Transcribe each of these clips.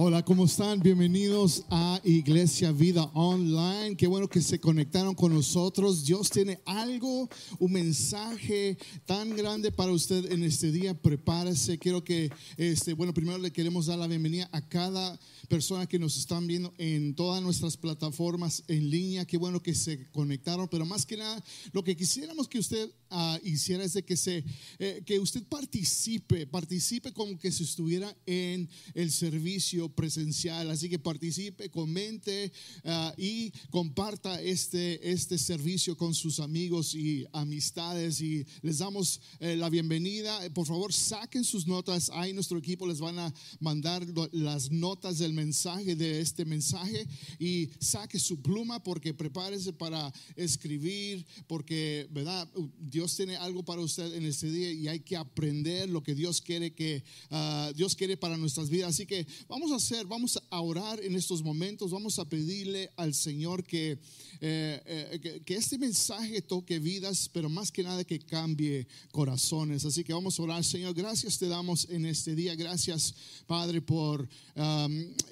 Hola, ¿cómo están? Bienvenidos a Iglesia Vida Online. Qué bueno que se conectaron con nosotros. Dios tiene algo, un mensaje tan grande para usted en este día. Prepárese. Quiero que, este, bueno, primero le queremos dar la bienvenida a cada persona que nos están viendo en todas nuestras plataformas en línea. Qué bueno que se conectaron, pero más que nada, lo que quisiéramos que usted uh, hiciera es de que, se, eh, que usted participe, participe como que si estuviera en el servicio presencial. Así que participe, comente uh, y comparta este, este servicio con sus amigos y amistades. Y les damos eh, la bienvenida. Por favor, saquen sus notas. Ahí nuestro equipo les van a mandar las notas del mensaje de este mensaje y saque su pluma porque prepárese para escribir porque verdad Dios tiene algo para usted en este día y hay que aprender lo que Dios quiere que uh, Dios quiere para nuestras vidas así que vamos a hacer vamos a orar en estos momentos vamos a pedirle al Señor que eh, eh, que, que, este mensaje toque vidas, pero más que nada que cambie corazones. Así que vamos a orar, Señor. Gracias te damos en este día. Gracias, Padre, por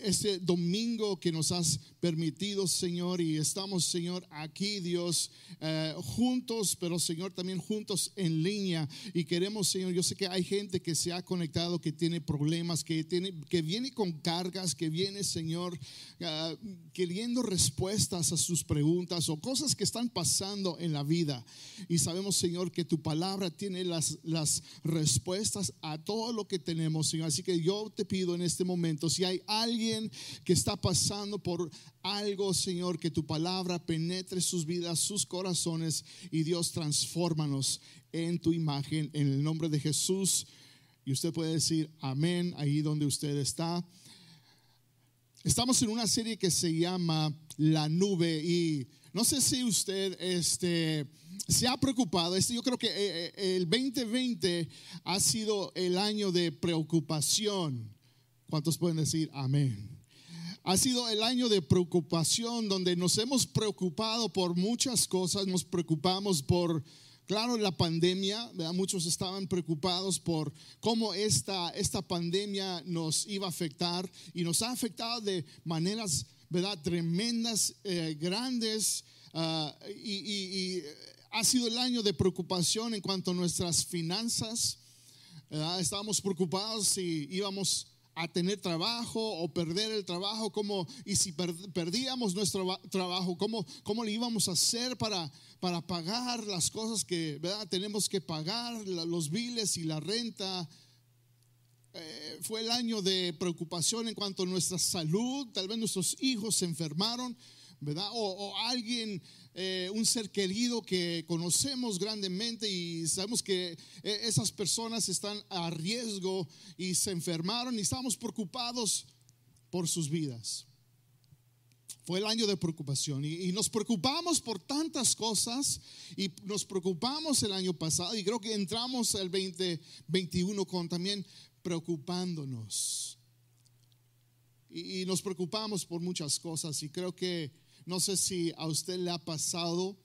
este domingo que nos has permitido, Señor. Y estamos, Señor, aquí, Dios, eh, juntos, pero, Señor, también juntos en línea. Y queremos, Señor, yo sé que hay gente que se ha conectado, que tiene problemas, que, tiene, que viene con cargas, que viene, Señor, uh, queriendo respuestas a sus preguntas o cosas que están pasando en la vida. Y sabemos, Señor, que tu palabra tiene las, las respuestas a todo lo que tenemos, Señor. Así que yo te pido en este momento, si hay alguien que está pasando por algo, Señor, que tu palabra penetre sus vidas, sus corazones y Dios transfórmanos en tu imagen, en el nombre de Jesús. Y usted puede decir amén ahí donde usted está. Estamos en una serie que se llama La Nube y no sé si usted este, se ha preocupado. Este, yo creo que eh, eh, el 2020 ha sido el año de preocupación. ¿Cuántos pueden decir amén? Ha sido el año de preocupación donde nos hemos preocupado por muchas cosas, nos preocupamos por Claro, la pandemia, muchos estaban preocupados por cómo esta, esta pandemia nos iba a afectar y nos ha afectado de maneras ¿verdad? tremendas, eh, grandes, uh, y, ha sido el año de preocupación en cuanto a nuestras finanzas. Estábamos preocupados si íbamos a tener trabajo o perder el trabajo, como, y si perdíamos nuestro trabajo, ¿cómo, cómo le íbamos a hacer para, para pagar las cosas que ¿verdad? tenemos que pagar, los biles y la renta? Eh, fue el año de preocupación en cuanto a nuestra salud, tal vez nuestros hijos se enfermaron, ¿verdad? O alguien eh, un ser querido que conocemos grandemente y sabemos que eh, esas personas están a riesgo y se enfermaron y estamos preocupados por sus vidas. Fue el año de preocupación y, nos preocupamos por tantas cosas y nos preocupamos el año pasado y creo que entramos el 2021 con también preocupándonos. Y nos preocupamos por muchas cosas y creo que no sé si a usted le ha pasado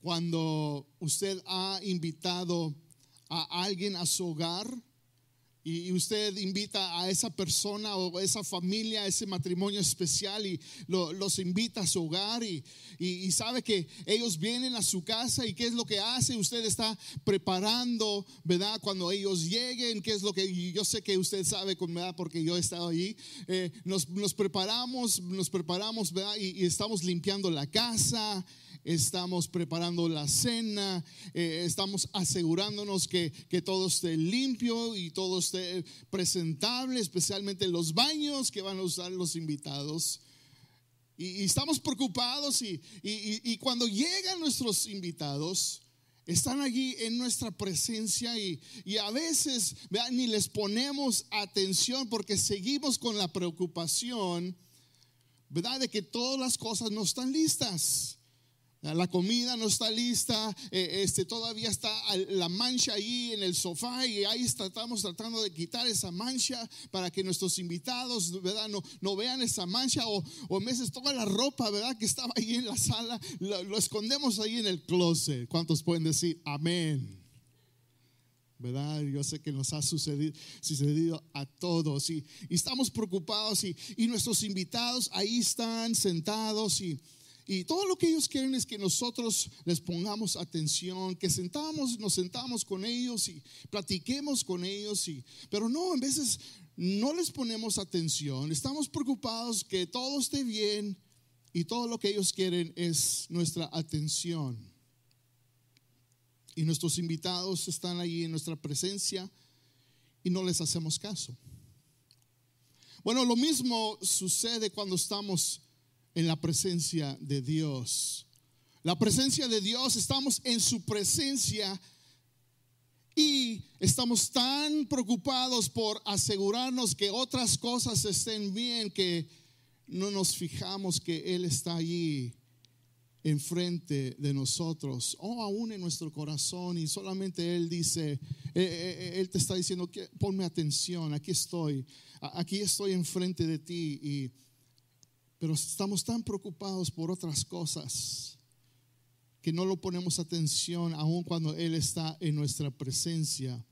cuando usted ha invitado a alguien a su hogar y usted invita a esa persona o esa familia, ese matrimonio especial y lo, los invita a su hogar y, y, sabe que ellos vienen a su casa y qué es lo que hace, usted está preparando, ¿verdad? Cuando ellos lleguen, qué es lo que yo sé que usted sabe, ¿verdad? Porque yo he estado allí, eh, nos, nos, preparamos, nos preparamos, ¿verdad? Y, y estamos limpiando la casa estamos preparando la cena, eh, estamos asegurándonos que, que, todo esté limpio y todo esté presentable, especialmente los baños que van a usar los invitados. Y, estamos preocupados y, y, cuando llegan nuestros invitados, están allí en nuestra presencia y, a veces ni les ponemos atención porque seguimos con la preocupación, ¿verdad? De que todas las cosas no están listas. La comida no está lista, eh, este, todavía está la mancha ahí en el sofá y ahí estamos tratando de quitar esa mancha para que nuestros invitados ¿verdad? No, no vean esa mancha o, o veces toda la ropa ¿verdad? que estaba ahí en la sala, lo, escondemos ahí en el closet. ¿Cuántos pueden decir amén? ¿verdad? Yo sé que nos ha sucedido, sucedido a todos y, estamos preocupados y, y, nuestros invitados ahí están sentados y, y, todo lo que ellos quieren es que nosotros les pongamos atención, que sentamos, nos sentamos con ellos y platiquemos con ellos, y, pero no, en veces no les ponemos atención, estamos preocupados que todo esté bien y todo lo que ellos quieren es nuestra atención y nuestros invitados están ahí en nuestra presencia y no les hacemos caso. Bueno, lo mismo sucede cuando estamos en la presencia de Dios. La presencia de Dios, estamos en su presencia y estamos tan preocupados por asegurarnos que otras cosas estén bien que no nos fijamos que Él está allí enfrente de nosotros o aún en nuestro corazón y solamente Él dice, eh, eh, eh, Él te está diciendo, ponme atención, aquí estoy, aquí estoy enfrente de ti, y, pero estamos tan preocupados por otras cosas que no lo ponemos atención aún cuando Él está en nuestra presencia.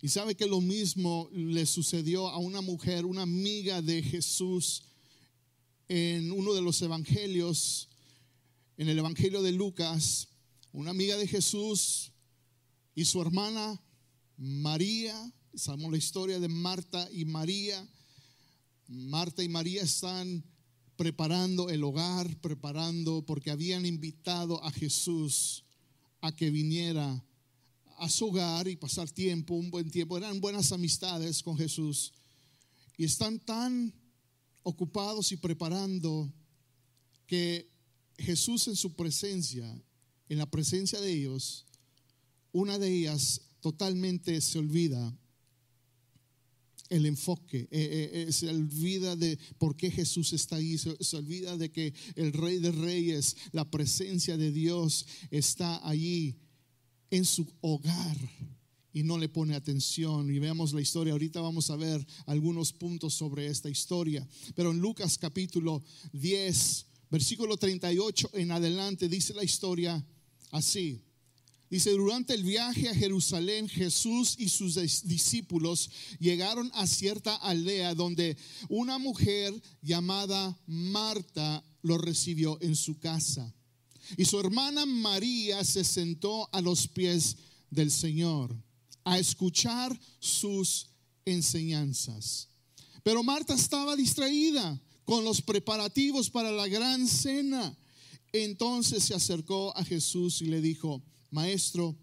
Y sabe que lo mismo le sucedió a una mujer, una amiga de Jesús en uno de los evangelios en el Evangelio de Lucas, una amiga de Jesús y su hermana María, sabemos la historia de Marta y María. Marta y María están preparando el hogar, preparando, porque habían invitado a Jesús a que viniera a su hogar y pasar tiempo, un buen tiempo. Eran buenas amistades con Jesús. Y están tan ocupados y preparando que Jesús en su presencia, en la presencia de ellos, una de ellas totalmente se olvida el enfoque, eh, eh, eh, se olvida de por qué Jesús está ahí, se, olvida de que el Rey de Reyes, la presencia de Dios está allí en su hogar y no le pone atención. Y veamos la historia, ahorita vamos a ver algunos puntos sobre esta historia, pero en Lucas capítulo 10, versículo 38 en adelante dice la historia así. Dice, durante el viaje a Jerusalén, Jesús y sus discípulos llegaron a cierta aldea donde una mujer llamada Marta lo recibió en su casa. Y su hermana María se sentó a los pies del Señor a escuchar sus enseñanzas. Pero Marta estaba distraída con los preparativos para la gran cena. Entonces se acercó a Jesús y le dijo, Maestro,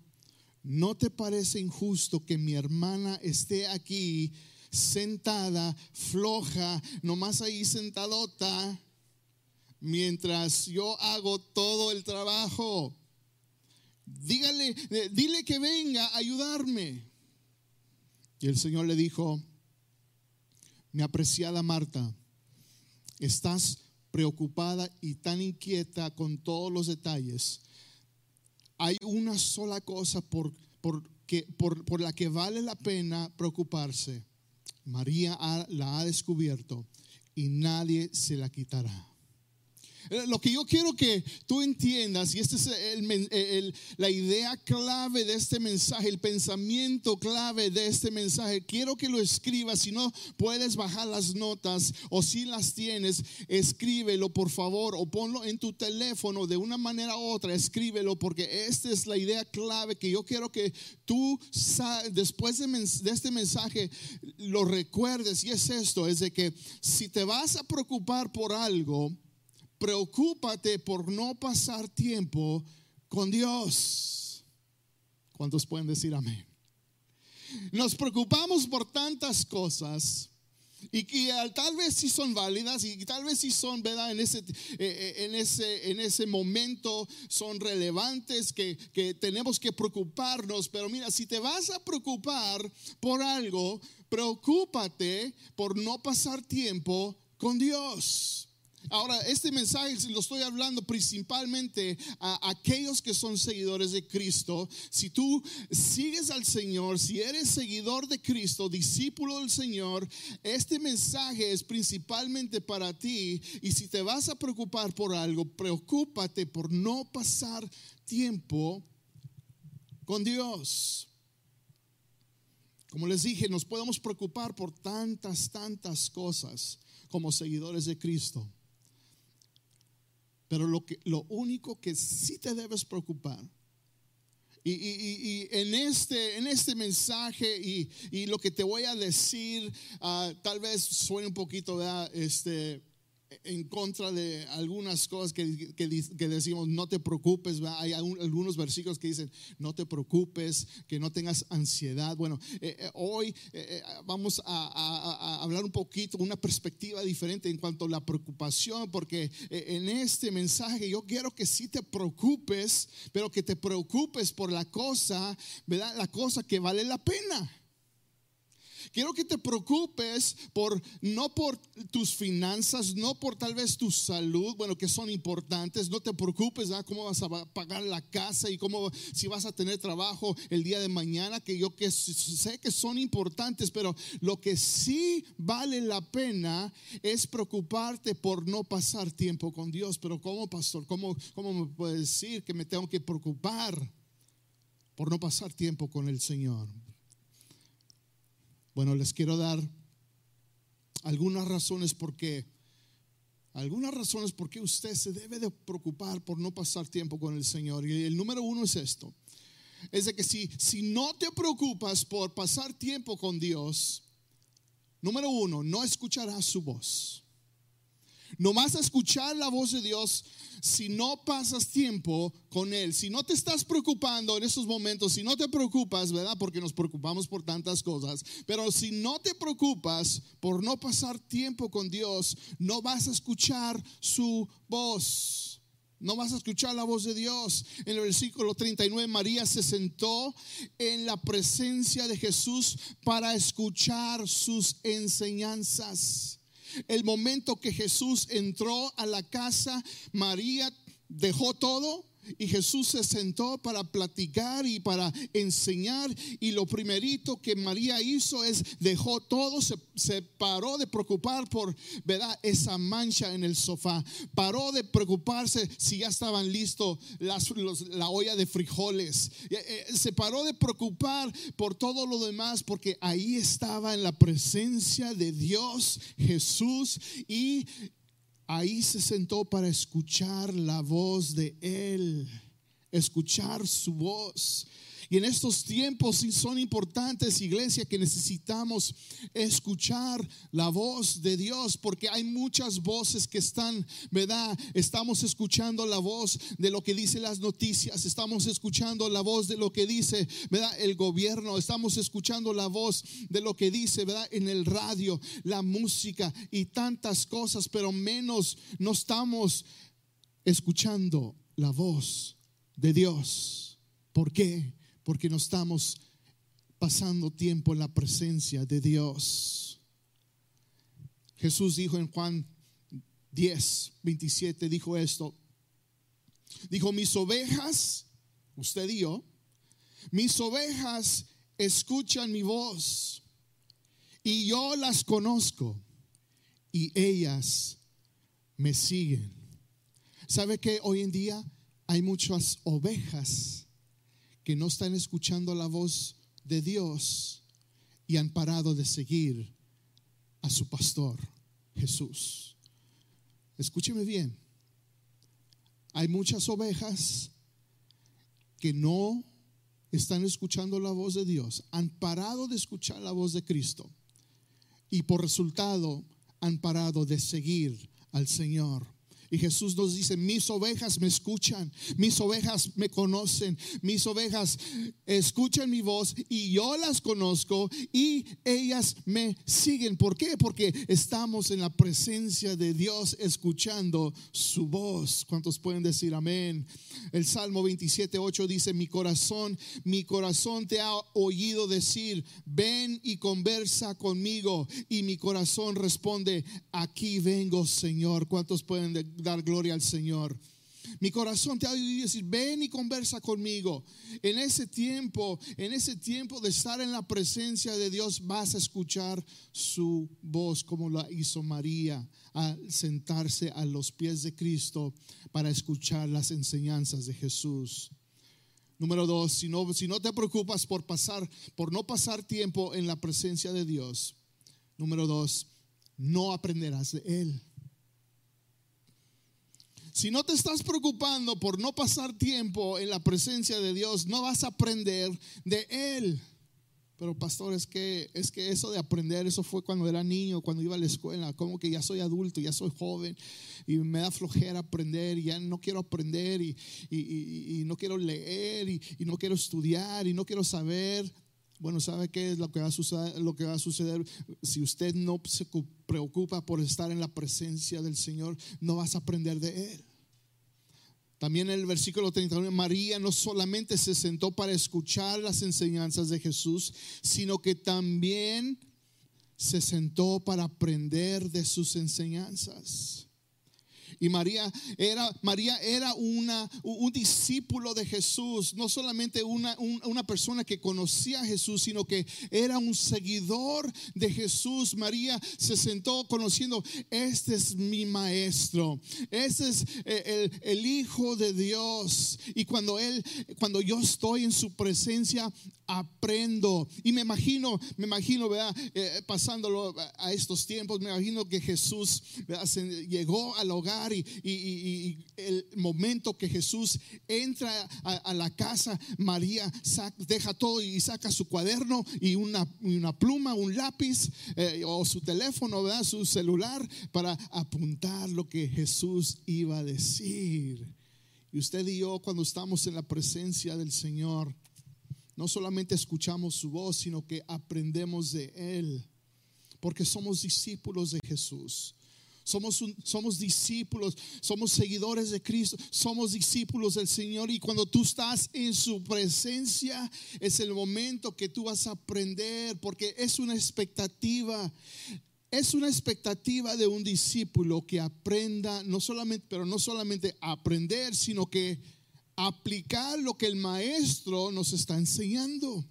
¿no te parece injusto que mi hermana esté aquí sentada, floja, nomás ahí sentadota, mientras yo hago todo el trabajo? Dígale, eh, dile que venga a ayudarme. Y el Señor le dijo, mi apreciada Marta, estás preocupada y tan inquieta con todos los detalles, hay una sola cosa por, por, por, la que vale la pena preocuparse. María la ha descubierto y nadie se la quitará. Eh, lo que yo quiero que tú entiendas, y esta es la idea clave de este mensaje, el pensamiento clave de este mensaje, quiero que lo escribas, si no puedes bajar las notas o si las tienes, escríbelo por favor o ponlo en tu teléfono de una manera u otra, escríbelo porque esta es la idea clave que yo quiero que tú después de, de este mensaje lo recuerdes y es esto, es de que si te vas a preocupar por algo, preocúpate por no pasar tiempo con Dios. ¿Cuántos pueden decir amén? Nos preocupamos por tantas cosas y que tal vez sí son válidas y tal vez sí son, ¿verdad? En ese, eh, eh, en ese, en ese momento son relevantes que, que tenemos que preocuparnos. Pero mira, si te vas a preocupar por algo, preocúpate por no pasar tiempo con Dios. Ahora, este mensaje lo estoy hablando principalmente a aquellos que son seguidores de Cristo. Si tú sigues al Señor, si eres seguidor de Cristo, discípulo del Señor, este mensaje es principalmente para ti. Y si te vas a preocupar por algo, preocúpate por no pasar tiempo con Dios. Como les dije, nos podemos preocupar por tantas, tantas cosas como seguidores de Cristo. Pero lo, que, lo único que sí te debes preocupar, y, en, este, en este mensaje y, lo que te voy a decir, ah, tal vez suene un poquito, este, en contra de algunas cosas que, que, decimos, no te preocupes, hay algunos versículos que dicen, no te preocupes, que no tengas ansiedad. Bueno, eh, eh, hoy eh, vamos a, hablar un poquito, una perspectiva diferente en cuanto a la preocupación, porque en este mensaje yo quiero que sí te preocupes, pero que te preocupes por la cosa, ¿verdad? La cosa que vale la pena. Quiero que te preocupes por no por tus finanzas, no por tal vez tu salud, bueno, que son importantes. No te preocupes, cómo vas a pagar la casa y cómo si vas a tener trabajo el día de mañana, que yo que sé que son importantes, pero lo que sí vale la pena es preocuparte por no pasar tiempo con Dios. Pero ¿cómo, pastor? ¿Cómo, cómo me puedes decir que me tengo que preocupar por no pasar tiempo con el Señor? Bueno, les quiero dar algunas razones por qué. Algunas razones por qué usted se debe de preocupar por no pasar tiempo con el Señor. Y el número uno es esto. Es de que si, si no te preocupas por pasar tiempo con Dios, número uno, no escucharás su voz. No vas a escuchar la voz de Dios si no pasas tiempo con Él. Si no te estás preocupando en esos momentos, si no te preocupas, ¿verdad? Porque nos preocupamos por tantas cosas. Pero si no te preocupas por no pasar tiempo con Dios, no vas a escuchar su voz. No vas a escuchar la voz de Dios. En el versículo 39, María se sentó en la presencia de Jesús para escuchar sus enseñanzas. El momento que Jesús entró a la casa, María dejó todo y Jesús se sentó para platicar y para enseñar. Y lo primerito que María hizo es dejó todo, se, paró de preocupar por, ¿verdad? Esa mancha en el sofá. Paró de preocuparse si ya estaban listos las, la olla de frijoles. Eh, eh, se paró de preocupar por todo lo demás porque ahí estaba en la presencia de Dios Jesús y ahí se sentó para escuchar la voz de Él, escuchar su voz. Y en estos tiempos son importantes, iglesia, que necesitamos escuchar la voz de Dios, porque hay muchas voces que están, ¿verdad? Estamos escuchando la voz de lo que dice las noticias, estamos escuchando la voz de lo que dice, ¿verdad? El gobierno, estamos escuchando la voz de lo que dice, ¿verdad? En el radio, la música y tantas cosas, pero menos no estamos escuchando la voz de Dios. ¿Por qué? Porque no estamos pasando tiempo en la presencia de Dios. Jesús dijo en Juan 10, 27, dijo esto. Dijo, mis ovejas, usted dijo, mis ovejas escuchan mi voz y yo las conozco y ellas me siguen. ¿Sabe que hoy en día hay muchas ovejas que no están escuchando la voz de Dios y han parado de seguir a su pastor Jesús. Escúcheme bien. Hay muchas ovejas que no están escuchando la voz de Dios, han parado de escuchar la voz de Cristo y por resultado han parado de seguir al Señor. Y Jesús nos dice, mis ovejas me escuchan, mis ovejas me conocen, mis ovejas escuchan mi voz y yo las conozco y ellas me siguen. ¿Por qué? Porque estamos en la presencia de Dios escuchando su voz. ¿Cuántos pueden decir amén? El Salmo 27, 8 dice, mi corazón, mi corazón te ha oído decir, ven y conversa conmigo. Y mi corazón responde, aquí vengo Señor. ¿Cuántos pueden decir? Dar gloria al Señor. Mi corazón te ha oído decir, ven y conversa conmigo. En ese tiempo, en ese tiempo de estar en la presencia de Dios, vas a escuchar su voz como la hizo María al sentarse a los pies de Cristo para escuchar las enseñanzas de Jesús. Número dos, si no, si no te preocupas por pasar, por no pasar tiempo en la presencia de Dios. Número dos, no aprenderás de Él. Si no te estás preocupando por no pasar tiempo en la presencia de Dios, no vas a aprender de Él. Pero pastor, es que, es que eso de aprender, eso fue cuando era niño, cuando iba a la escuela, como que ya soy adulto, ya soy joven y me da flojera aprender y ya no quiero aprender y, no quiero leer y, no quiero estudiar y no quiero saber. Bueno, ¿sabe qué es lo que, va a suceder, lo que va a suceder? Si usted no se preocupa por estar en la presencia del Señor, no vas a aprender de Él. También en el versículo 31, María no solamente se sentó para escuchar las enseñanzas de Jesús, sino que también se sentó para aprender de sus enseñanzas. Y María era, María era una, un discípulo de Jesús, no solamente una, una persona que conocía a Jesús, sino que era un seguidor de Jesús. María se sentó conociendo, este es mi maestro, este es eh, el, el Hijo de Dios. Y cuando Él, cuando yo estoy en su presencia, aprendo. Y me imagino, me imagino, ¿verdad? Eh, pasándolo a estos tiempos, me imagino que Jesús llegó al hogar y, el momento que Jesús entra a, la casa, María deja todo y saca su cuaderno y una, una pluma, un lápiz eh, o su teléfono, ¿verdad? Su celular para apuntar lo que Jesús iba a decir. Y usted y yo cuando estamos en la presencia del Señor, no solamente escuchamos su voz, sino que aprendemos de Él, porque somos discípulos de Jesús. Somos, somos discípulos, somos seguidores de Cristo, somos discípulos del Señor y cuando tú estás en su presencia es el momento que tú vas a aprender porque es una expectativa. Es una expectativa de un discípulo que aprenda, no solamente, pero no solamente aprender, sino que aplicar lo que el maestro nos está enseñando.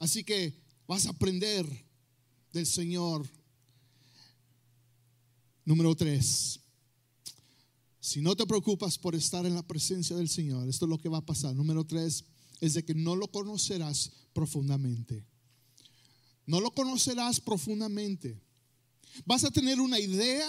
Así que vas a aprender del Señor. Número tres. Si no te preocupas por estar en la presencia del Señor, esto es lo que va a pasar. Número tres es de que no lo conocerás profundamente. No lo conocerás profundamente. Vas a tener una idea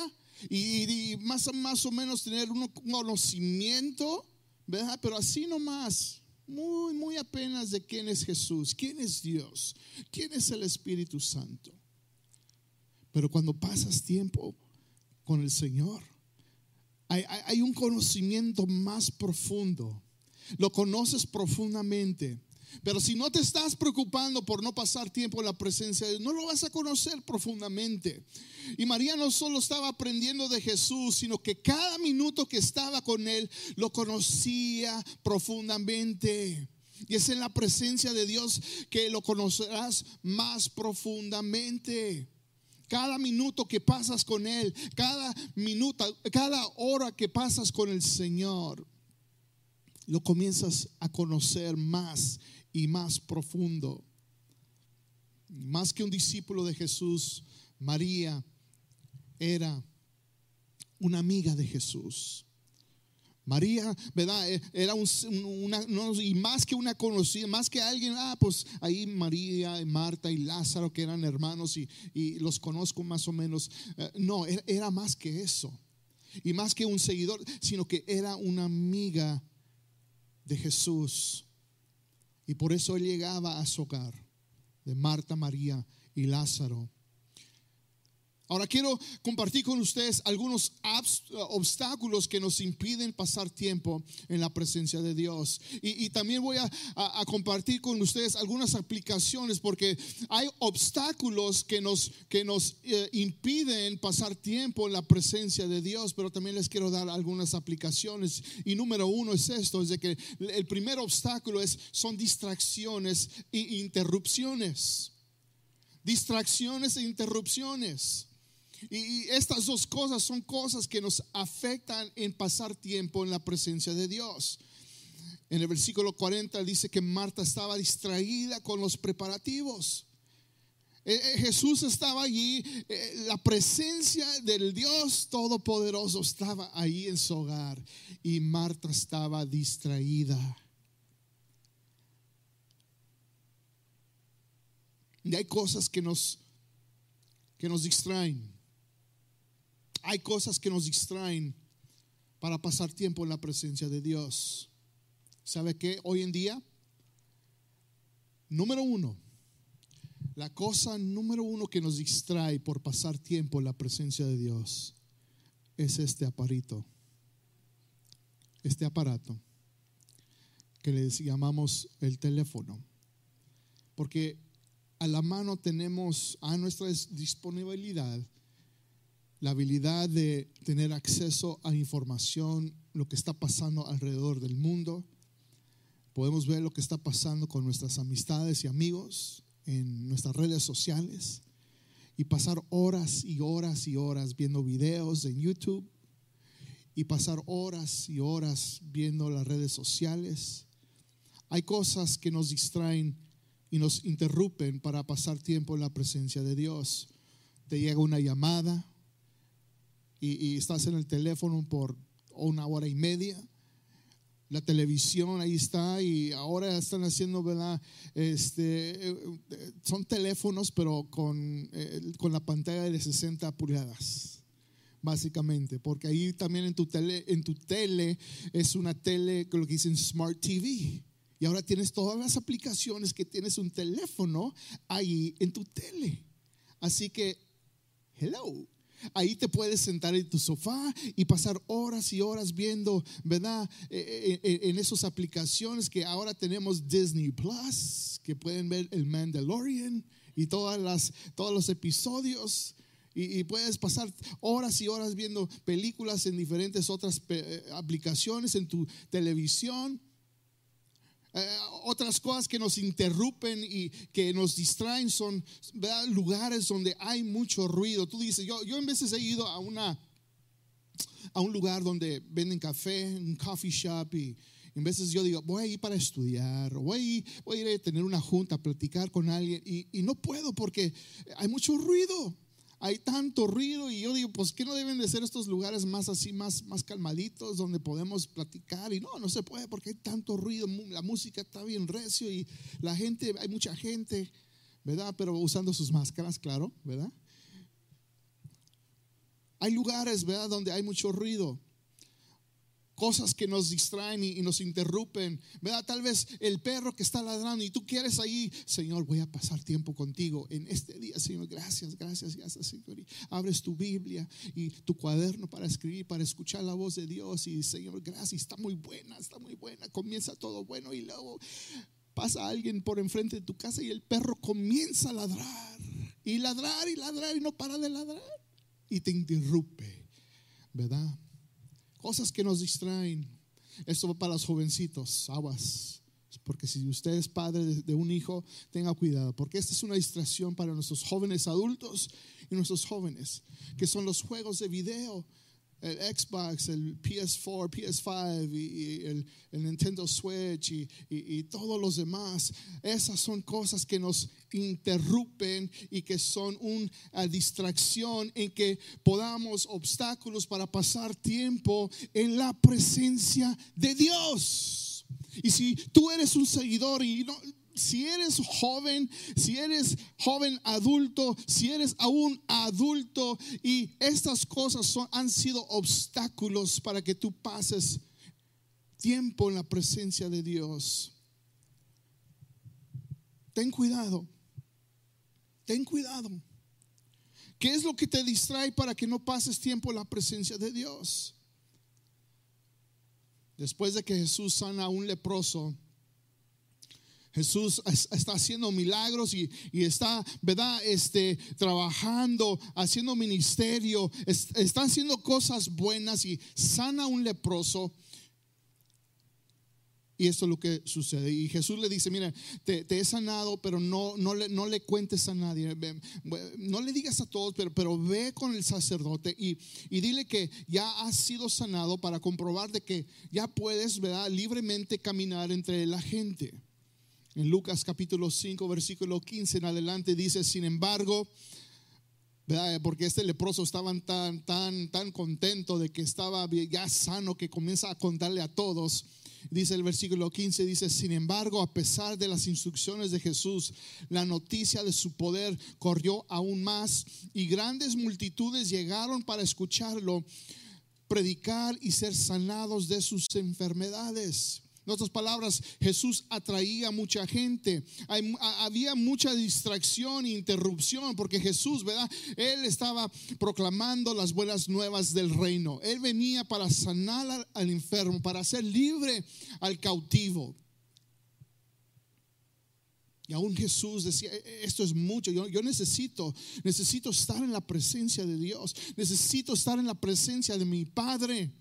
y, más, más o menos tener un conocimiento, ¿verdad? Pero así nomás, muy, muy apenas de quién es Jesús, quién es Dios, quién es el Espíritu Santo. Pero cuando pasas tiempo con el Señor, hay, un conocimiento más profundo. Lo conoces profundamente. Pero si no te estás preocupando por no pasar tiempo en la presencia de Dios, no lo vas a conocer profundamente. Y María no solo estaba aprendiendo de Jesús, sino que cada minuto que estaba con Él lo conocía profundamente. Y es en la presencia de Dios que lo conocerás más profundamente. Cada minuto que pasas con Él, cada minuto, cada hora que pasas con el Señor, lo comienzas a conocer más y más profundo. Más que un discípulo de Jesús, María era una amiga de Jesús. María, ¿verdad? E, era una, y más que una conocida, más que alguien, ah, pues ahí María, Marta y Lázaro, que eran hermanos y, los conozco más o menos. Eh, no, era más que eso. Y más que un seguidor, sino que era una amiga de Jesús. Y por eso él llegaba a su hogar, de Marta, María y Lázaro. Ahora quiero compartir con ustedes algunos obstáculos que nos impiden pasar tiempo en la presencia de Dios. Y, también voy a, compartir con ustedes algunas aplicaciones porque hay obstáculos que nos, que nos eh, impiden pasar tiempo en la presencia de Dios, pero también les quiero dar algunas aplicaciones. Y número uno es esto, es de que el primer obstáculo es, son distracciones e interrupciones. Distracciones e interrupciones. Y estas dos cosas son cosas que nos afectan en pasar tiempo en la presencia de Dios. En el versículo 40 dice que Marta estaba distraída con los preparativos. Eh, eh, Jesús estaba allí, eh, la presencia del Dios Todopoderoso estaba ahí en su hogar y Marta estaba distraída. Y hay cosas que nos que nos distraen. Hay cosas que nos distraen para pasar tiempo en la presencia de Dios. ¿Sabe qué? Hoy en día, número uno, la cosa número uno que nos distrae por pasar tiempo en la presencia de Dios es este aparito, este aparato que le llamamos el teléfono. Porque a la mano tenemos a nuestra disponibilidad la habilidad de tener acceso a información, lo que está pasando alrededor del mundo. Podemos ver lo que está pasando con nuestras amistades y amigos en nuestras redes sociales y pasar horas y horas y horas viendo videos en YouTube y pasar horas y horas viendo las redes sociales. Hay cosas que nos distraen y nos interrumpen para pasar tiempo en la presencia de Dios. Te llega una llamada y, estás en el teléfono por una hora y media. La televisión ahí está y ahora están haciendo, ¿verdad? Este, son teléfonos, pero con, eh, con la pantalla de 60 pulgadas básicamente, porque ahí también en tu tele, en tu tele es una tele lo que dicen Smart TV. Y ahora tienes todas las aplicaciones que tienes un teléfono ahí en tu tele. Así que, hello. Ahí te puedes sentar en tu sofá y pasar horas y horas viendo, ¿verdad? Eh, eh, eh, en esas aplicaciones que ahora tenemos Disney Plus, que pueden ver el Mandalorian y todas las, todos los episodios. Y, y, puedes pasar horas y horas viendo películas en diferentes otras aplicaciones en tu televisión. Eh, otras cosas que nos interrumpen y que nos distraen son lugares donde hay mucho ruido. Tú dices, yo, yo en veces he ido a una a un lugar donde venden café, un coffee shop y en veces yo digo, voy a ir para estudiar, voy a ir, voy a, ir a tener una junta, a platicar con alguien y, y no puedo porque hay mucho ruido hay tanto ruido y yo digo, pues ¿qué no deben de ser estos lugares más así, más, más calmaditos, donde podemos platicar? Y no, no se puede porque hay tanto ruido, la música está bien recio y la gente, hay mucha gente, ¿verdad? Pero usando sus máscaras, claro, ¿verdad? Hay lugares, ¿verdad? Donde hay mucho ruido cosas que nos distraen y, nos interrumpen, ¿verdad? Tal vez el perro que está ladrando y tú quieres ahí, Señor, voy a pasar tiempo contigo en este día, Señor, gracias, gracias, gracias, Señor. Y abres tu Biblia y tu cuaderno para escribir, para escuchar la voz de Dios y Señor, gracias, está muy buena, está muy buena, comienza todo bueno y luego pasa alguien por enfrente de tu casa y el perro comienza a ladrar y ladrar y ladrar y no para de ladrar y te interrumpe, ¿verdad? Cosas que nos distraen. Esto va para los jovencitos, aguas. Porque si usted es padre de, un hijo, tenga cuidado, porque esta es una distracción para nuestros jóvenes adultos y nuestros jóvenes, que son los juegos de video el Xbox, el PS4, PS5 y, el, Nintendo Switch y, todos los demás. Esas son cosas que nos interrumpen y que son una distracción en que podamos obstáculos para pasar tiempo en la presencia de Dios. Y si tú eres un seguidor y no, si eres joven, si eres joven adulto, si eres aún adulto y estas cosas son, han sido obstáculos para que tú pases tiempo en la presencia de Dios. Ten cuidado, ten cuidado. ¿Qué es lo que te distrae para que no pases tiempo en la presencia de Dios? Después de que Jesús sana a un leproso, Jesús está haciendo milagros y, está, ¿verdad? Este, trabajando, haciendo ministerio, está haciendo cosas buenas y sana a un leproso. Y esto es lo que sucede. Y Jesús le dice, mira, te, he sanado, pero no, no, le, no le cuentes a nadie. No le digas a todos, pero, pero ve con el sacerdote y, y dile que ya has sido sanado para comprobar de que ya puedes, ¿verdad? Libremente caminar entre la gente. En Lucas capítulo 5, versículo 15 en adelante dice, sin embargo, porque este leproso estaba tan, tan, tan contento de que estaba ya sano que comienza a contarle a todos. Dice el versículo 15, dice, sin embargo, a pesar de las instrucciones de Jesús, la noticia de su poder corrió aún más y grandes multitudes llegaron para escucharlo, predicar y ser sanados de sus enfermedades. En otras palabras, Jesús atraía mucha gente. había mucha distracción e interrupción porque Jesús, ¿verdad? Él estaba proclamando las buenas nuevas del reino. Él venía para sanar al enfermo, para hacer libre al cautivo. Y aún Jesús decía, e, esto es mucho, yo, necesito, necesito estar en la presencia de Dios, necesito estar en la presencia de mi Padre.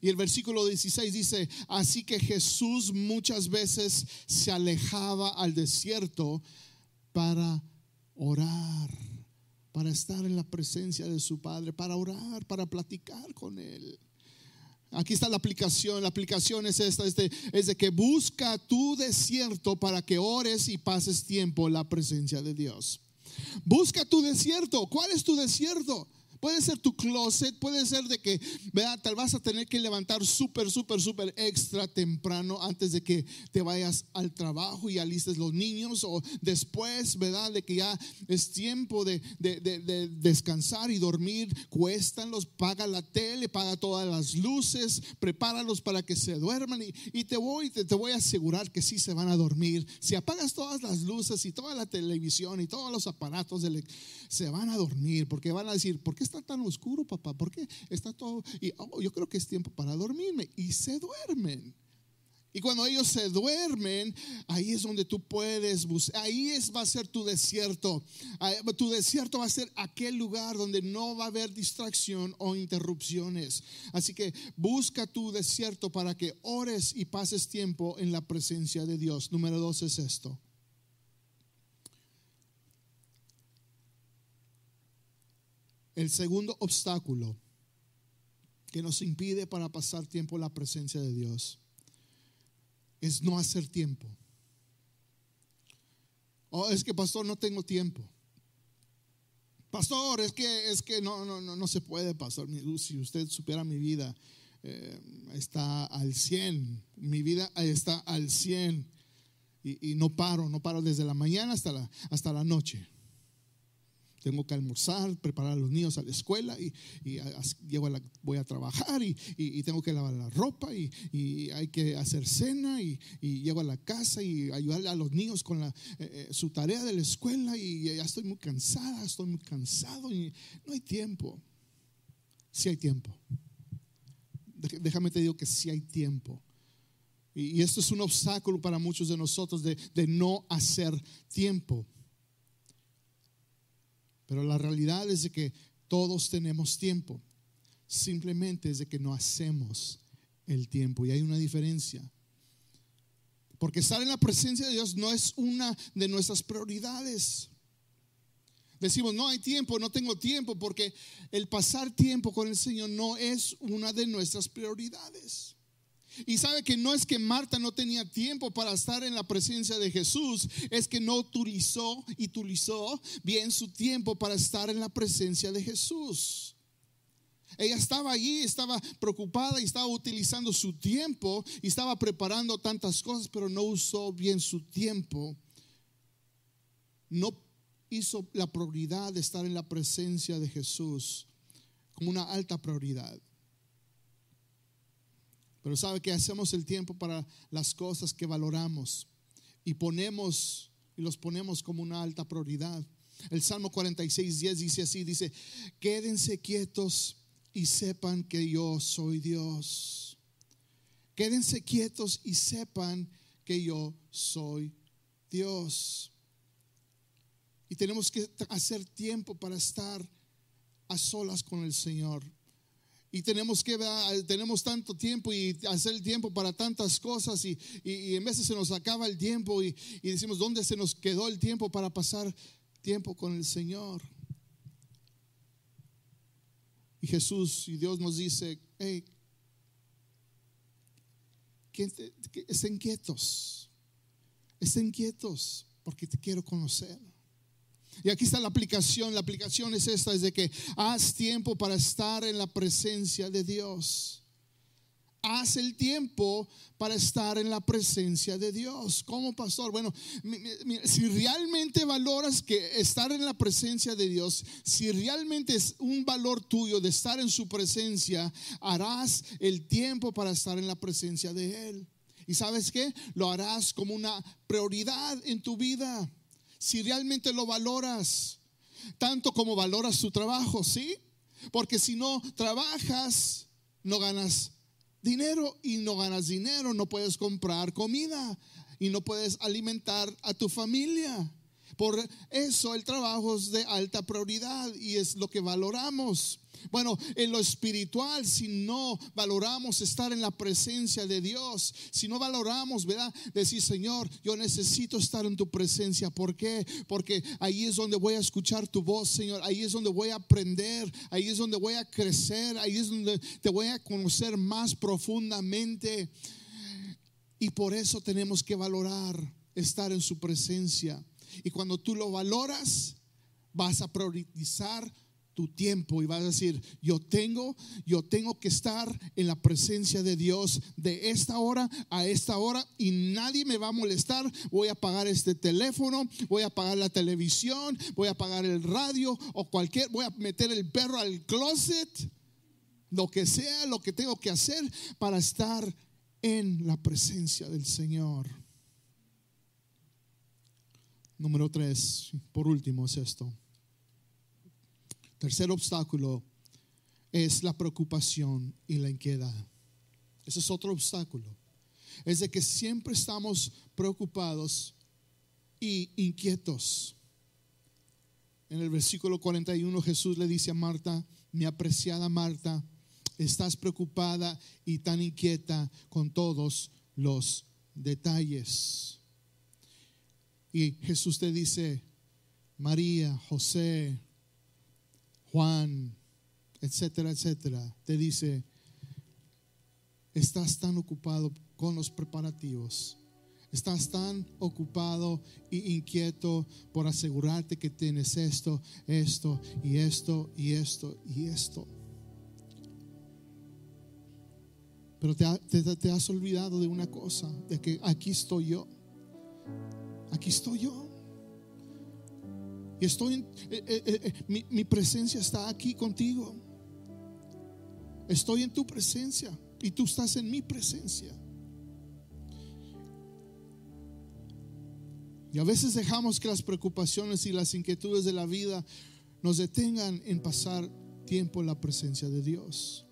Y el versículo 16 dice, así que Jesús muchas veces se alejaba al desierto para orar, para estar en la presencia de su Padre, para orar, para platicar con Él. Aquí está la aplicación. La aplicación es esta, es de, es de que busca tu desierto para que ores y pases tiempo en la presencia de Dios. Busca tu desierto. ¿Cuál es tu desierto? Puede ser tu closet, puede ser de que, ¿verdad? Tal vas a tener que levantar súper, súper, súper extra temprano antes de que te vayas al trabajo y alistes los niños o después, ¿verdad? De que ya es tiempo de, descansar y dormir. Cuestan los, paga la tele, paga todas las luces, prepáralos para que se duerman y, te, voy, te, voy a asegurar que sí se van a dormir. Si apagas todas las luces y toda la televisión y todos los aparatos, se van a dormir porque van a decir, ¿por qué está tan oscuro, papá? ¿Por qué está todo? Y oh, yo creo que es tiempo para dormirme. Y se duermen. Y cuando ellos se duermen, ahí es donde tú puedes buscar, ahí es, va a ser tu desierto. Tu desierto va a ser aquel lugar donde no va a haber distracción o interrupciones. Así que busca tu desierto para que ores y pases tiempo en la presencia de Dios. Número dos es esto. El segundo obstáculo que nos impide para pasar tiempo en la presencia de Dios es no hacer tiempo. Oh, es que pastor, no tengo tiempo. Pastor, es que es que no no no no se puede, pastor. Si usted supiera mi vida eh, está al 100, mi vida está al 100 y, y, no paro, no paro desde la mañana hasta la hasta la noche tengo que almorzar, preparar a los niños a la escuela y, llego a voy a trabajar y, tengo que lavar la ropa y, hay que hacer cena y, llego a la casa y ayudarle a los niños con la, eh, eh, su tarea de la escuela y ya estoy muy cansada, estoy muy cansado y no hay tiempo. Si hay tiempo. Déjame te digo que si hay tiempo. Y, esto es un obstáculo para muchos de nosotros de, de no hacer tiempo. Pero la realidad es de que todos tenemos tiempo. Simplemente es de que no hacemos el tiempo. Y hay una diferencia. Porque estar en la presencia de Dios no es una de nuestras prioridades. Decimos, no hay tiempo, no tengo tiempo, porque el pasar tiempo con el Señor no es una de nuestras prioridades. Y sabe que no es que Marta no tenía tiempo para estar en la presencia de Jesús, es que no utilizó y utilizó bien su tiempo para estar en la presencia de Jesús. Ella estaba allí, estaba preocupada y estaba utilizando su tiempo y estaba preparando tantas cosas, pero no usó bien su tiempo. No hizo la prioridad de estar en la presencia de Jesús como una alta prioridad. Pero sabe que hacemos el tiempo para las cosas que valoramos y ponemos y los ponemos como una alta prioridad. El Salmo 46, 10 dice así, dice, quédense quietos y sepan que yo soy Dios. Quédense quietos y sepan que yo soy Dios. Y tenemos que hacer tiempo para estar a solas con el Señor. Y tenemos que tenemos tanto tiempo y hacer el tiempo para tantas cosas y, en veces se nos acaba el tiempo y, decimos, ¿dónde se nos quedó el tiempo para pasar tiempo con el Señor? Y Jesús y Dios nos dice, hey, estén quietos, estén quietos porque te quiero conocer. Y aquí está la aplicación. La aplicación es esta, es de que haz tiempo para estar en la presencia de Dios. Haz el tiempo para estar en la presencia de Dios. Como pastor, bueno, si realmente valoras que estar en la presencia de Dios, si realmente es un valor tuyo de estar en su presencia, harás el tiempo para estar en la presencia de Él. Y sabes qué? Lo harás como una prioridad en tu vida. Si realmente lo valoras, tanto como valoras tu trabajo, ¿sí? Porque si no trabajas, no ganas dinero y no ganas dinero, no puedes comprar comida y no puedes alimentar a tu familia. Por eso el trabajo es de alta prioridad y es lo que valoramos. Bueno, en lo espiritual, si no valoramos estar en la presencia de Dios, si no valoramos, ¿verdad? Decir, Señor, yo necesito estar en tu presencia. ¿Por qué? Porque ahí es donde voy a escuchar tu voz, Señor. Ahí es donde voy a aprender. Ahí es donde voy a crecer. Ahí es donde te voy a conocer más profundamente. Y por eso tenemos que valorar estar en su presencia. Y cuando tú lo valoras, vas a priorizar tu tiempo y vas a decir, yo tengo, yo tengo que estar en la presencia de Dios de esta hora a esta hora y nadie me va a molestar. Voy a apagar este teléfono, voy a apagar la televisión, voy a apagar el radio o cualquier, voy a meter el perro al closet, lo que sea, lo que tengo que hacer para estar en la presencia del Señor. Número tres, por último, es esto. Tercer obstáculo es la preocupación y la inquietud. Ese es otro obstáculo. Es de que siempre estamos preocupados y inquietos. En el versículo 41 Jesús le dice a Marta, mi apreciada Marta, estás preocupada y tan inquieta con todos los detalles. Y Jesús te dice, María, José, Juan, etcétera, etcétera, te dice, estás tan ocupado con los preparativos, estás tan ocupado e inquieto por asegurarte que tienes esto, esto y esto y esto y esto. Pero te, te has olvidado de una cosa, de que aquí estoy yo. Aquí estoy yo. Y estoy, en, eh, eh, eh, mi, mi presencia está aquí contigo. Estoy en tu presencia y tú estás en mi presencia. Y a veces dejamos que las preocupaciones y las inquietudes de la vida nos detengan en pasar tiempo en la presencia de Dios.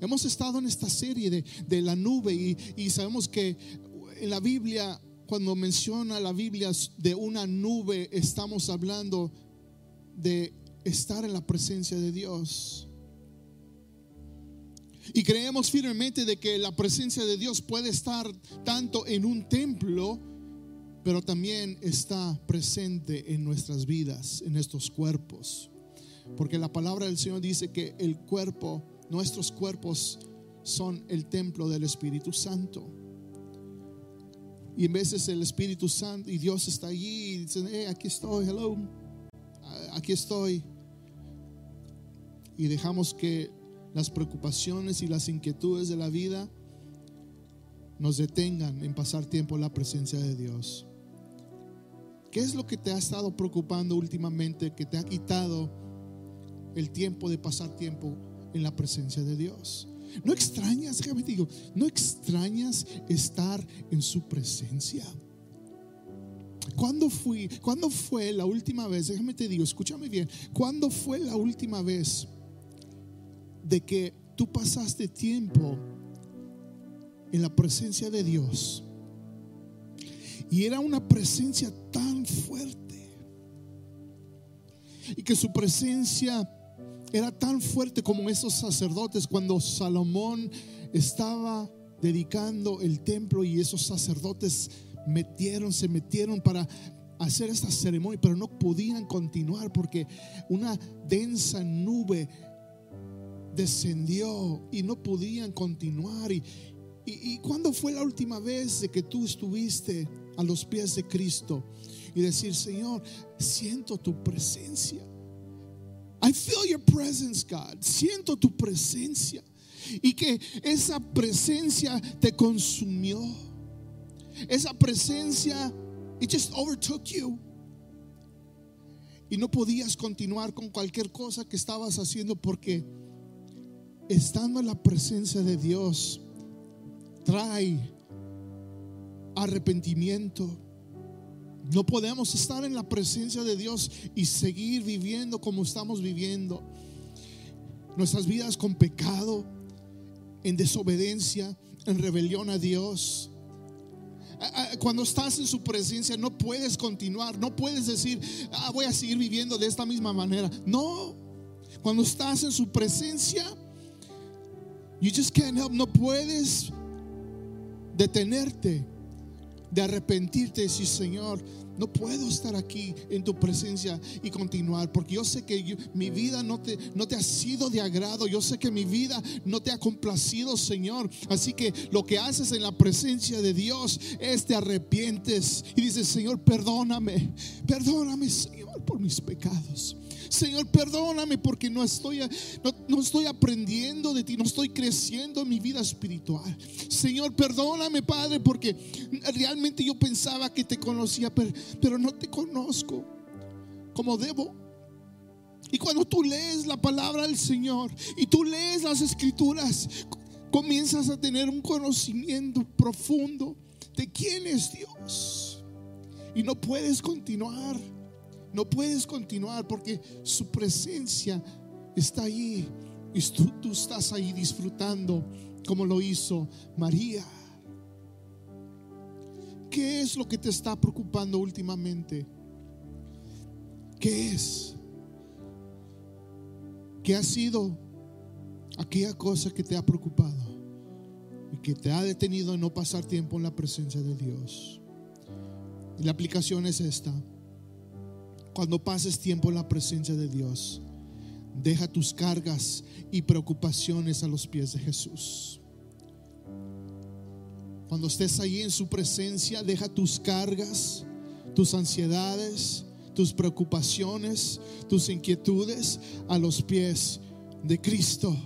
Hemos estado en esta serie de, de la nube y, y, sabemos que en la Biblia cuando menciona la Biblia de una nube, estamos hablando de estar en la presencia de Dios. Y creemos firmemente de que la presencia de Dios puede estar tanto en un templo, pero también está presente en nuestras vidas, en estos cuerpos. Porque la palabra del Señor dice que el cuerpo, nuestros cuerpos son el templo del Espíritu Santo. Y en veces el Espíritu Santo y Dios está allí y dicen, hey, aquí estoy, hello, aquí estoy. Y dejamos que las preocupaciones y las inquietudes de la vida nos detengan en pasar tiempo en la presencia de Dios. ¿Qué es lo que te ha estado preocupando últimamente que te ha quitado el tiempo de pasar tiempo en la presencia de Dios? No extrañas, déjame digo, no extrañas estar en su presencia. ¿Cuándo fui? ¿Cuándo fue la última vez? Déjame te digo, escúchame bien. ¿Cuándo fue la última vez de que tú pasaste tiempo en la presencia de Dios? Y era una presencia tan fuerte. Y que su presencia era tan fuerte como esos sacerdotes cuando Salomón estaba dedicando el templo y esos sacerdotes metieron, se metieron para hacer esta ceremonia, pero no podían continuar porque una densa nube descendió y no podían continuar y, ¿Y, y cuándo fue la última vez que tú estuviste a los pies de Cristo y decir, Señor, siento tu presencia? I feel your presence, God. Siento tu presencia. Y que esa presencia te consumió. Esa presencia, it just overtook you. Y no podías continuar con cualquier cosa que estabas haciendo porque estando en la presencia de Dios trae arrepentimiento. No podemos estar en la presencia de Dios y seguir viviendo como estamos viviendo. Nuestras vidas con pecado, en desobediencia, en rebelión a Dios. Cuando estás en su presencia no puedes continuar, no puedes decir, ah, voy a seguir viviendo de esta misma manera. No, cuando estás en su presencia, you just can't help, no puedes detenerte de arrepentirte y decir, Señor, no puedo estar aquí en tu presencia y continuar, porque yo sé que mi vida no te, no te ha sido de agrado, yo sé que mi vida no te ha complacido, Señor. Así que lo que haces en la presencia de Dios es te arrepientes y dices, Señor, perdóname, perdóname, Señor, por mis pecados. Señor, perdóname porque no estoy, no, estoy aprendiendo de ti, no estoy creciendo en mi vida espiritual. Señor, perdóname, Padre, porque realmente yo pensaba que te conocía, pero, pero no te conozco como debo. Y cuando tú lees la palabra del Señor y tú lees las escrituras, comienzas a tener un conocimiento profundo de quién es Dios. Y no puedes continuar no puedes continuar porque su presencia está ahí y tú, estás ahí disfrutando como lo hizo María. ¿Qué es lo que te está preocupando últimamente? ¿Qué es? ¿Qué ha sido aquella cosa que te ha preocupado y que te ha detenido en no pasar tiempo en la presencia de Dios? Y la aplicación es esta. Cuando pases tiempo en la presencia de Dios, deja tus cargas y preocupaciones a los pies de Jesús. Cuando estés ahí en su presencia, deja tus cargas, tus ansiedades, tus preocupaciones, tus inquietudes a los pies de Cristo.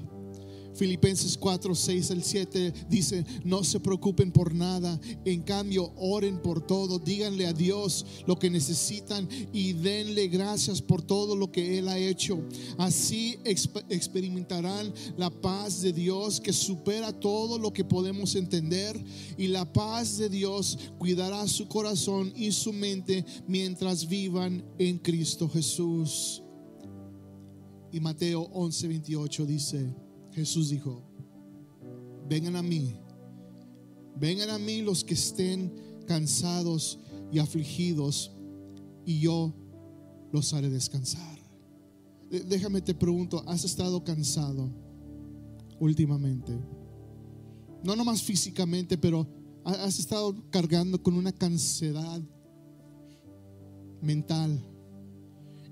Filipenses 4, 6 al 7 dice, no se preocupen por nada, en cambio oren por todo, díganle a Dios lo que necesitan y denle gracias por todo lo que Él ha hecho. Así experimentarán la paz de Dios que supera todo lo que podemos entender y la paz de Dios cuidará su corazón y su mente mientras vivan en Cristo Jesús. Y Mateo 11, 28 dice, Jesús dijo, vengan a mí, vengan a mí los que estén cansados y afligidos, y yo los haré descansar. Déjame te pregunto, ¿has estado cansado últimamente? No nomás físicamente, pero has estado cargando con una cansedad mental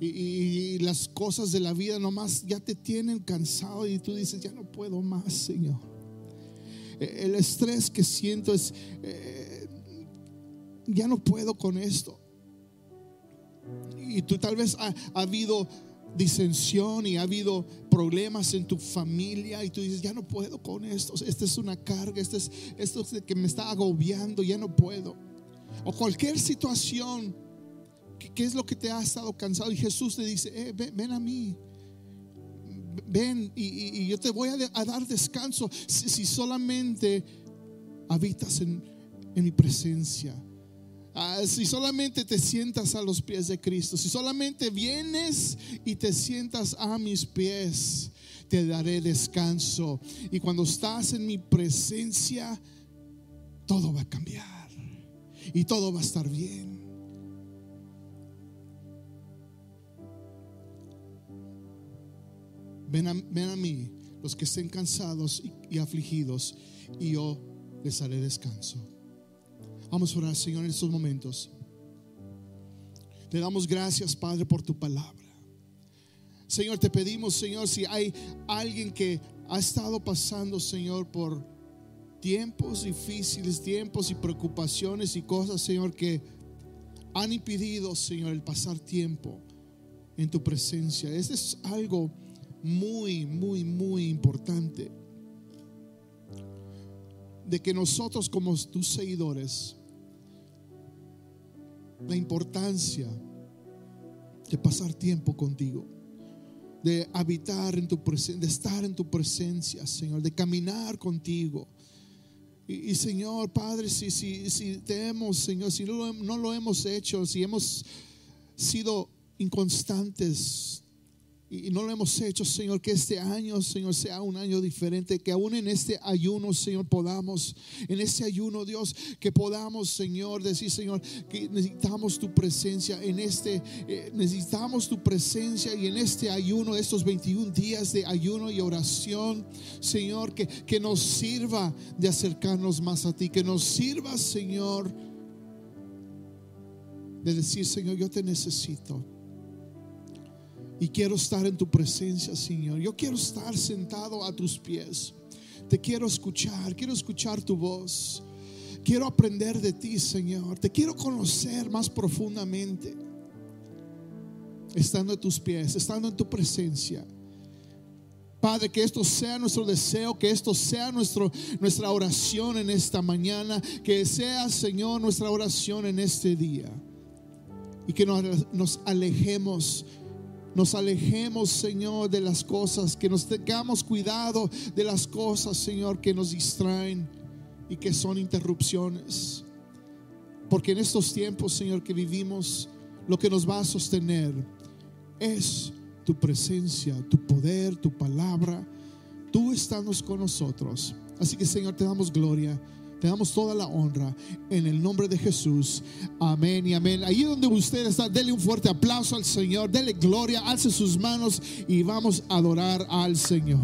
y, las cosas de la vida nomás ya te tienen cansado y tú dices, ya no puedo más, Señor. E, el estrés que siento es, eh, ya no puedo con esto. Y tú tal vez ha, habido disensión y ha habido problemas en tu familia y tú dices, ya no puedo con esto, esta es una carga, esto es, esto es que me está agobiando, ya no puedo. O cualquier situación ¿Qué, es lo que te ha estado cansado? Y Jesús te dice, eh, ven, a mí. Ven y, yo te voy a, dar descanso si, solamente habitas en, mi presencia. Ah, si solamente te sientas a los pies de Cristo, si solamente vienes y te sientas a mis pies, te daré descanso. Y cuando estás en mi presencia, todo va a cambiar y todo va a estar bien. Ven a, mí los que estén cansados y, afligidos y yo les haré descanso. Vamos a orar, Señor, en estos momentos. Te damos gracias, Padre, por tu palabra. Señor, te pedimos, Señor, si hay alguien que ha estado pasando, Señor, por tiempos difíciles, tiempos y preocupaciones y cosas, Señor, que han impedido, Señor, el pasar tiempo en tu presencia. Este es algo muy, muy, muy importante. De que nosotros como tus seguidores, la importancia de pasar tiempo contigo, de habitar en tu presencia, de estar en tu presencia, Señor, de caminar contigo. Y, Señor, Padre, si, si, si te hemos, Señor, si no no lo hemos hecho, si hemos sido inconstantes, y no lo hemos hecho, Señor, que este año, Señor, sea un año diferente, que aún en este ayuno, Señor, podamos, en este ayuno, Dios, que podamos, Señor, decir, Señor, que necesitamos tu presencia, en este, eh, necesitamos tu presencia y en este ayuno, estos 21 días de ayuno y oración, Señor, que, que nos sirva de acercarnos más a ti, que nos sirva, Señor, de decir, Señor, yo te necesito. Y quiero estar en tu presencia, Señor. Yo quiero estar sentado a tus pies. Te quiero escuchar, quiero escuchar tu voz. Quiero aprender de ti, Señor. Te quiero conocer más profundamente. Estando a tus pies, estando en tu presencia. Padre, que esto sea nuestro deseo, que esto sea nuestro, nuestra oración en esta mañana, que sea, Señor, nuestra oración en este día. Y que nos, nos alejemos nos alejemos, Señor, de las cosas, que nos tengamos cuidado de las cosas, Señor, que nos distraen y que son interrupciones. Porque en estos tiempos, Señor, que vivimos, lo que nos va a sostener es tu presencia, tu poder, tu palabra. Tú estás con nosotros. Así que, Señor, te damos gloria. Te damos toda la honra en el nombre de Jesús. Amén y amén. Allí donde usted está, dele un fuerte aplauso al Señor, dele gloria, alce sus manos y vamos a adorar al Señor.